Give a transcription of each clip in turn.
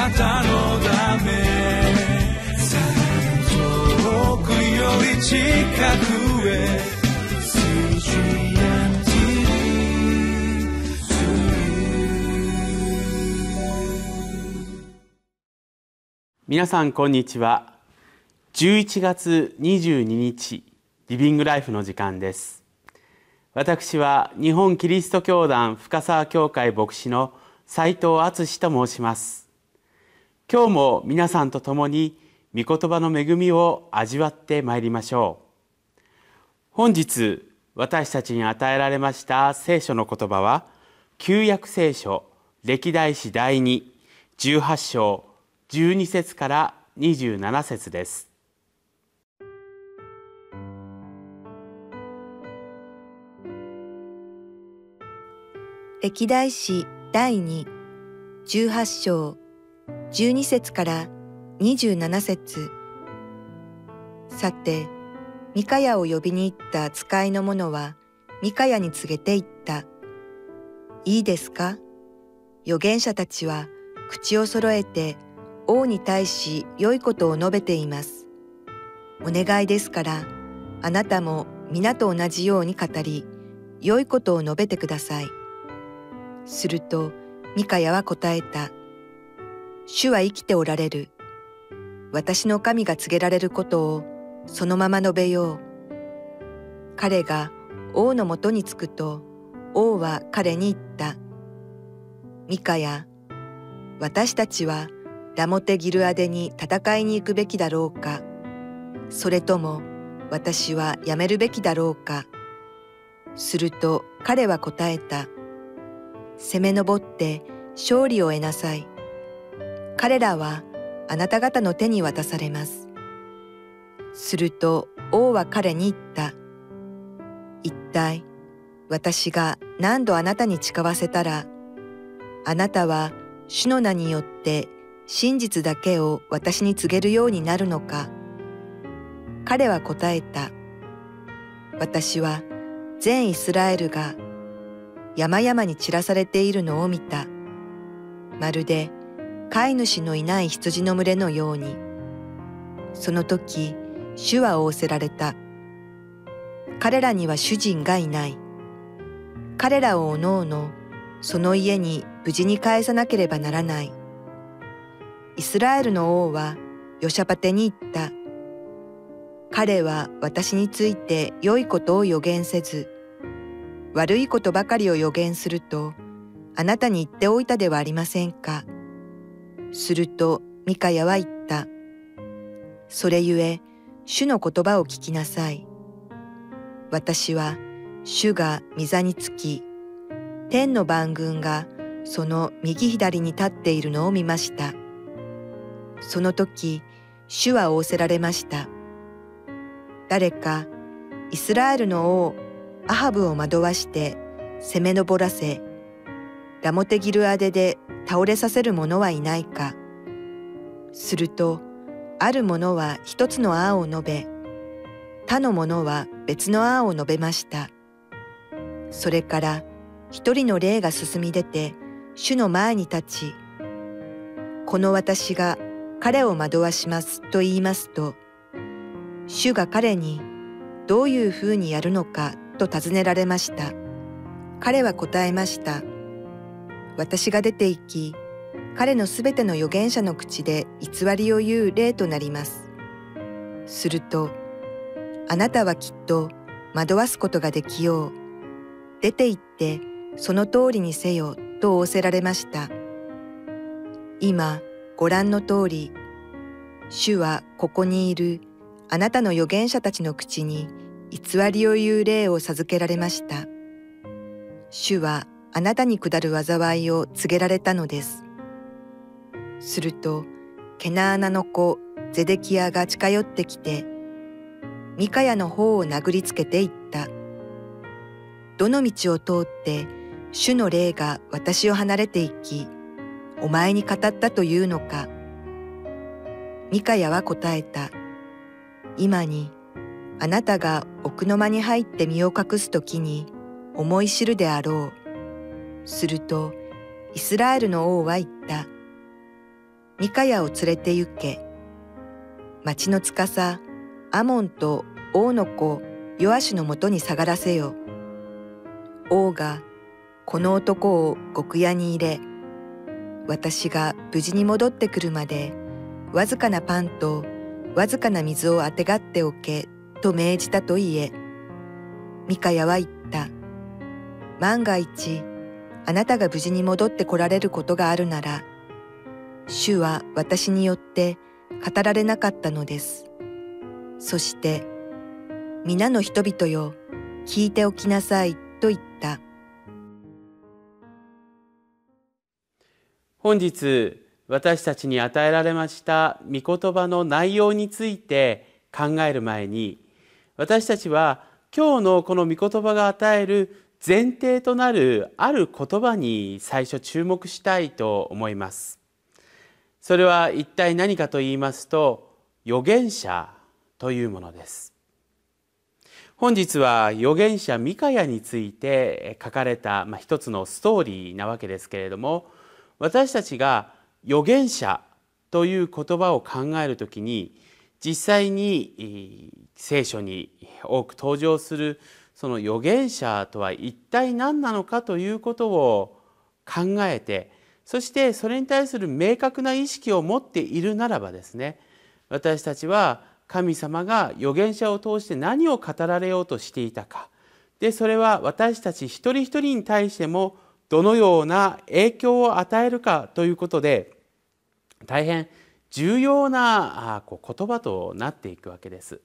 なたのため遠くより近くへ皆さんこんにちは。11月22日リビングライフの時間です。私は日本キリスト教団深沢教会牧師の斉藤敦と申します。今日も皆さんと共に御言葉の恵みを味わってまいりましょう。本日私たちに与えられました聖書の言葉は旧約聖書歴代史第218章12節から27節です。歴代史第2 18章12節から27節さてミカヤを呼びに行った使いの者はミカヤに告げて言ったいいですか？預言者たちは口を揃えて王に対し良いことを述べています。お願いですから、あなたも皆と同じように語り、良いことを述べてください。すると、ミカヤは答えた。主は生きておられる。私の神が告げられることをそのまま述べよう。彼が王のもとに着くと、王は彼に言った。ミカヤ、私たちはラモテギルアデに戦いに行くべきだろうかそれとも私はやめるべきだろうかすると彼は答えた攻め上って勝利を得なさい彼らはあなた方の手に渡されますすると王は彼に言った一体私が何度あなたに誓わせたらあなたは主の名によって真実だけを私に告げるようになるのか彼は答えた。私は全イスラエルが山々に散らされているのを見た。まるで飼い主のいない羊の群れのように。その時、主は仰せられた。彼らには主人がいない。彼らをおのおのその家に無事に返さなければならない。イスラエルの王はヨシャパテに言った。彼は私について良いことを予言せず、悪いことばかりを予言すると、あなたに言っておいたではありませんか。するとミカヤは言った。それゆえ、主の言葉を聞きなさい。私は主が御座につき、天の万軍がその右左に立っているのを見ました。その時、主は仰せられました。誰か、イスラエルの王、アハブを惑わして攻め上らせ、ラモテギルアデで倒れさせる者はいないか。すると、ある者は一つの案を述べ、他の者は別の案を述べました。それから一人の霊が進み出て、主の前に立ち、この私が彼を惑わしますと言いますと、主が彼にどういうふうにやるのかと尋ねられました。彼は答えました。私が出て行き、彼のすべての預言者の口で偽りを言う例となります。すると、あなたはきっと惑わすことができよう。出て行ってその通りにせよと仰せられました。今、ご覧の通り、主はここにいるあなたの預言者たちの口に偽りを言う霊を授けられました。主はあなたに下る災いを告げられたのです。すると、ケナーナの子ゼデキアが近寄ってきて、ミカヤの方を殴りつけて言った。どの道を通って主の霊が私を離れていき、お前に語ったというのか。ミカヤは答えた。今に、あなたが奥の間に入って身を隠すときに思い知るであろう。すると、イスラエルの王は言った。ミカヤを連れて行け。町の司、アモンと王の子、ヨアシのもとに下がらせよ。王が、この男を極屋に入れ、私が無事に戻ってくるまで、わずかなパンとわずかな水をあてがっておけ、と命じたと言え。ミカヤは言った。万が一、あなたが無事に戻って来られることがあるなら、主は私によって語られなかったのです。そして、皆の人々よ、聞いておきなさいと言った。本日、私たちに与えられました御言葉の内容について考える前に、私たちは今日のこの御言葉が与える前提となるある言葉に最初注目したいと思います。それは一体何かと言いますと預言者というものです本日は預言者ミカヤについて書かれた、まあ、一つのストーリーなわけですけれども私たちが預言者という言葉を考えるときに実際に聖書に多く登場するその預言者とは一体何なのかということを考えてそしてそれに対する明確な意識を持っているならばですね私たちは神様が預言者を通して何を語られようとしていたかでそれは私たち一人一人に対してもどのような影響を与えるかということで大変重要な言葉となっていくわけです。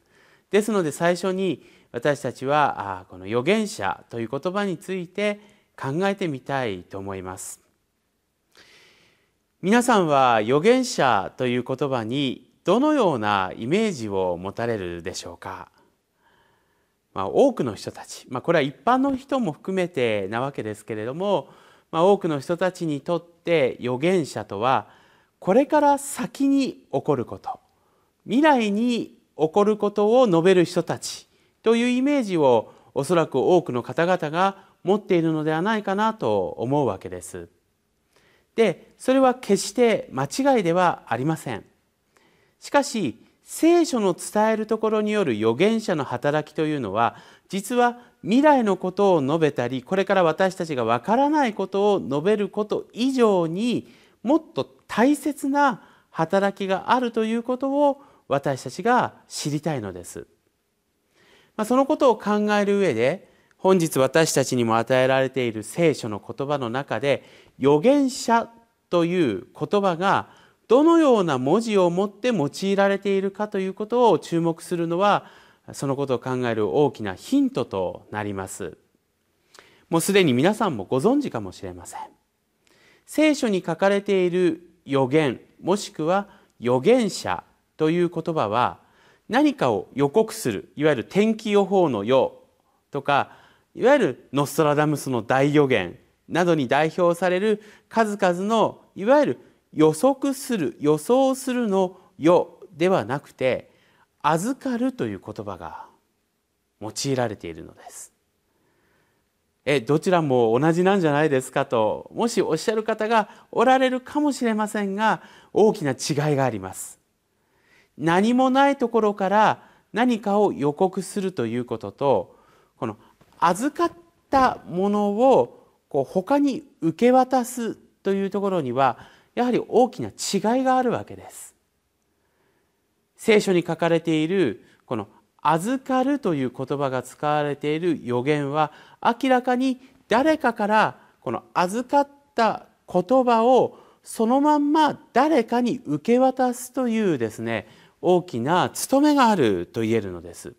ですので最初に私たちはこの預言者という言葉について考えてみたいと思います。皆さんは預言者という言葉にどのようなイメージを持たれるでしょうか、まあ、多くの人たち、まあ、これは一般の人も含めてなわけですけれども、まあ、多くの人たちにとって預言者とはこれから先に起こること。未来に起こることを述べる人たちというイメージをおそらく多くの方々が持っているのではないかなと思うわけです。でそれは決して間違いではありませんしかし聖書の伝えるところによる預言者の働きというのは実は未来のことを述べたりこれから私たちがわからないことを述べること以上にもっと大切な働きがあるということを私たちが知りたいのです。まあ、そのことを考える上で本日私たちにも与えられている聖書の言葉の中で預言者という言葉がどのような文字をもって用いられているかということを注目するのはそのことを考える大きなヒントとなりますもうすでに皆さんもご存知かもしれません聖書に書かれている予言もしくは預言者という言葉は何かを予告するいわゆる天気予報のようとかいわゆるノストラダムスの大予言などに代表される数々のいわゆる予測する予想するの「よ」ではなくて「預かる」という言葉が用いられているのです。えどちらも同じなんじゃないですかともしおっしゃる方がおられるかもしれませんが大きな違いがあります。何もないところから何かを予告するということとこの預かったものをこう他に受け渡すというところにはやはり大きな違いがあるわけです。聖書に書かれているこの「預かる」という言葉が使われている予言は明らかに誰かからこの預かった言葉をそのまんま誰かに受け渡すというですね大きな務めがあると言えるのです。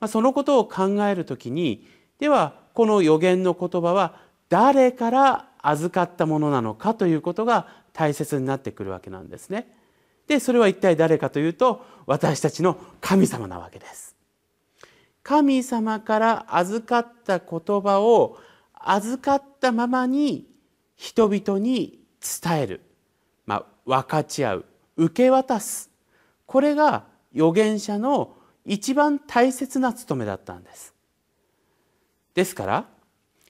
まあ、そのことを考えるときにではこの予言の言葉は誰から預かったものなのかということが大切になってくるわけなんですね。でそれは一体誰かというと私たちの神様なわけです。神様から預かった言葉を預かったままに人々に伝える、まあ、分かち合う受け渡すこれが預言者の一番大切な務めだったんです。ですから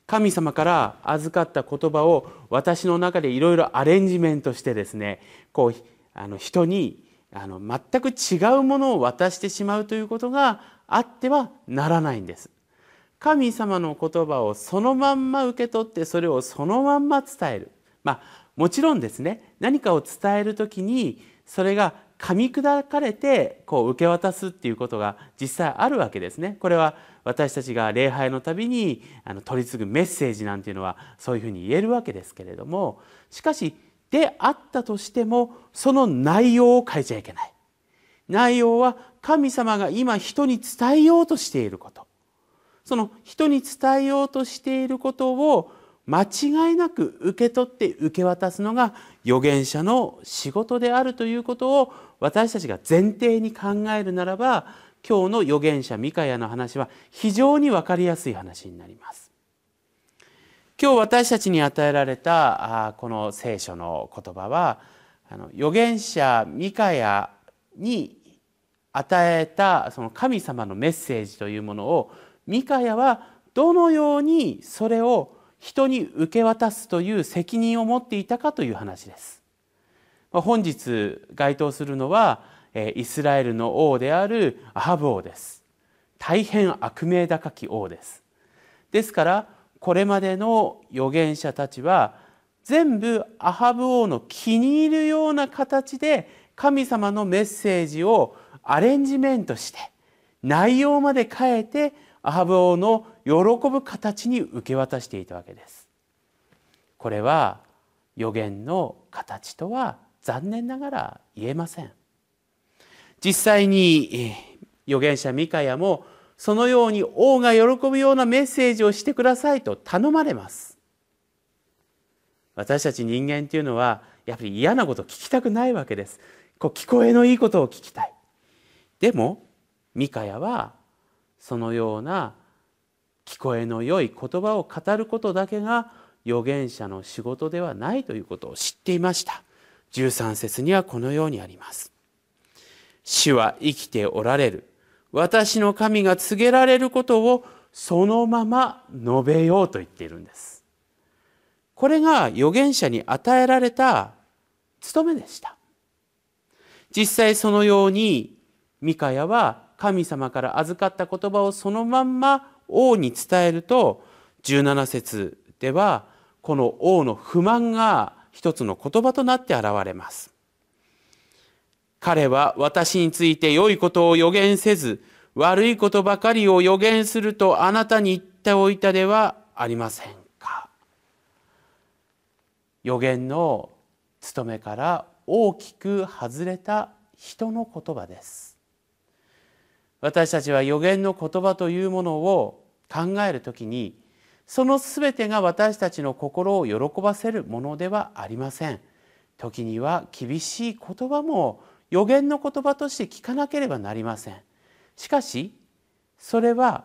神様から預かった言葉を私の中でいろいろアレンジメントしてですねこうあの人にあの全く違うものを渡してしまうということがあってはならないんです。神様の言葉をそのまんま受け取ってそれをそのまんま伝える。まあもちろんですね何かを伝える時にそれが噛み砕かれてこう受け渡すっていうことが実際あるわけですね。これは私たちが礼拝のたびにあの取り次ぐメッセージなんていうのはそういうふうに言えるわけですけれどもしかしであったとしてもその内容を変えちゃいけない。内容は神様が今人に伝えようとしていることその人に伝えようとしていることを間違いなく受け取って受け渡すのが預言者の仕事であるということを私たちが前提に考えるならば今日の預言者ミカヤの話は非常に分かりやすい話になります。今日私たちに与えられたこの聖書の言葉は預言者ミカヤに与えたその神様のメッセージというものをミカヤはどのようにそれを人に受け渡すという責任を持っていたかという話です。本日該当するのはイスラエルの王であるアハブ王です。大変悪名高き王です。ですからこれまでの預言者たちは全部アハブ王の気に入るような形で神様のメッセージをアレンジメントして内容まで変えてアハブ王の喜ぶ形に受け渡していたわけです。これは予言の形とは残念ながら言えません。実際に預言者ミカヤもそのように王が喜ぶようなメッセージをしてくださいと頼まれます。私たち人間っていうのはやっぱり嫌なことを聞きたくないわけです。こう聞こえのいいことを聞きたい。でもミカヤはそのような聞こえの良い言葉を語ることだけが預言者の仕事ではないということを知っていました13節にはこのようにあります。主は生きておられる。私の神が告げられることをそのまま述べようと言っているんです。これが預言者に与えられた務めでした。実際そのようにミカヤは神様から預かった言葉をそのまんま王に伝えると17節ではこの王の不満が一つの言葉となって現れます。彼は私について良いことを予言せず悪いことばかりを予言するとあなたに言っておいたではありませんか。予言の務めから大きく外れた人の言葉です。私たちは預言の言葉というものを考えるときにその全てが私たちの心を喜ばせるものではありません。時には厳しい言葉も予言の言葉として聞かなければなりません。しかしそれは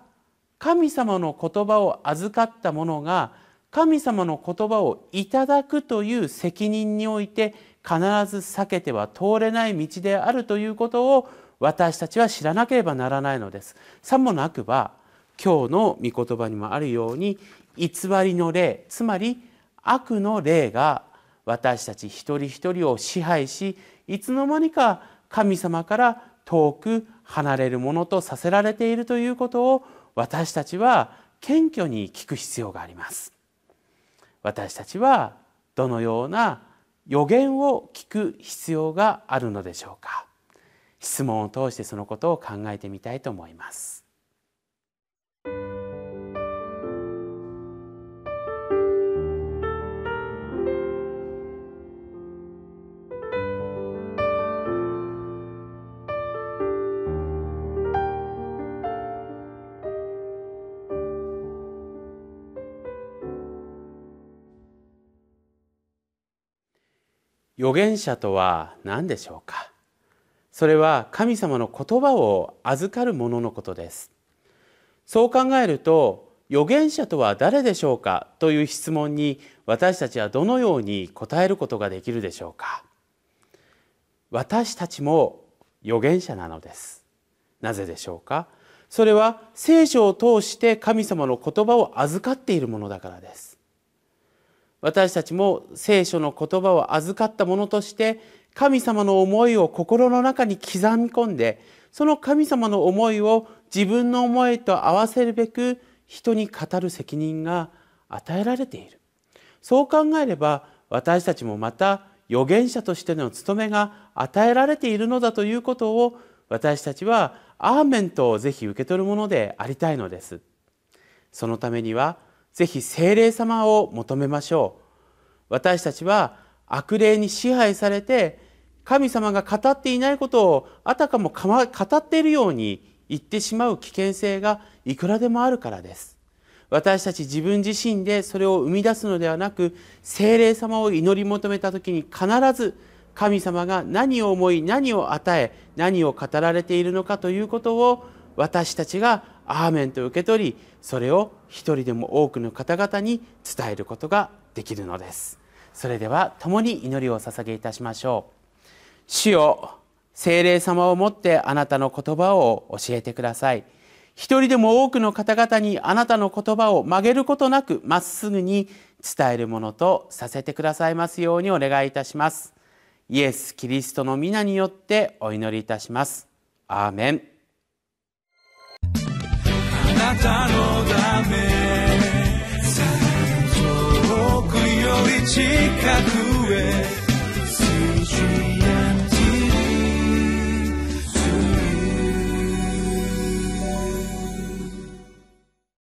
神様の言葉を預かった者が神様の言葉をいただくという責任において必ず避けては通れない道であるということを私たちは知らなければならないのです。さもなくば今日の御言葉にもあるように偽りの霊つまり悪の霊が私たち一人一人を支配しいつの間にか神様から遠く離れるものとさせられているということを私たちは謙虚に聞く必要があります。私たちはどのような予言を聞く必要があるのでしょうか。質問を通してそのことを考えてみたいと思います。預言者とは何でしょうか？それは神様の言葉を預かる者のことです。そう考えると預言者とは誰でしょうか？という質問に私たちはどのように答えることができるでしょうか？私たちも預言者なのです。なぜでしょうか？それは聖書を通して神様の言葉を預かっているものだからです。私たちも聖書の言葉を預かったものとして神様の思いを心の中に刻み込んでその神様の思いを自分の思いと合わせるべく人に語る責任が与えられている。そう考えれば私たちもまた預言者としての務めが与えられているのだということを私たちはアーメンとぜひ受け取るものでありたいのです。そのためにはぜひ聖霊様を求めましょう。私たちは悪霊に支配されて神様が語っていないことをあたかも語っているように言ってしまう危険性がいくらでもあるからです。私たち自分自身でそれを生み出すのではなく聖霊様を祈り求めた時に必ず神様が何を思い何を与え何を語られているのかということを私たちがアーメンと受け取りそれを一人でも多くの方々に伝えることができるのですそれでは共に祈りを捧げいたしましょう主よ聖霊様をもってあなたの言葉を教えてください一人でも多くの方々にあなたの言葉を曲げることなくまっすぐに伝えるものとさせてくださいますようにお願いいたしますイエス・キリストの皆によってお祈りいたします。アーメン。なたのため。遠くより近くへ。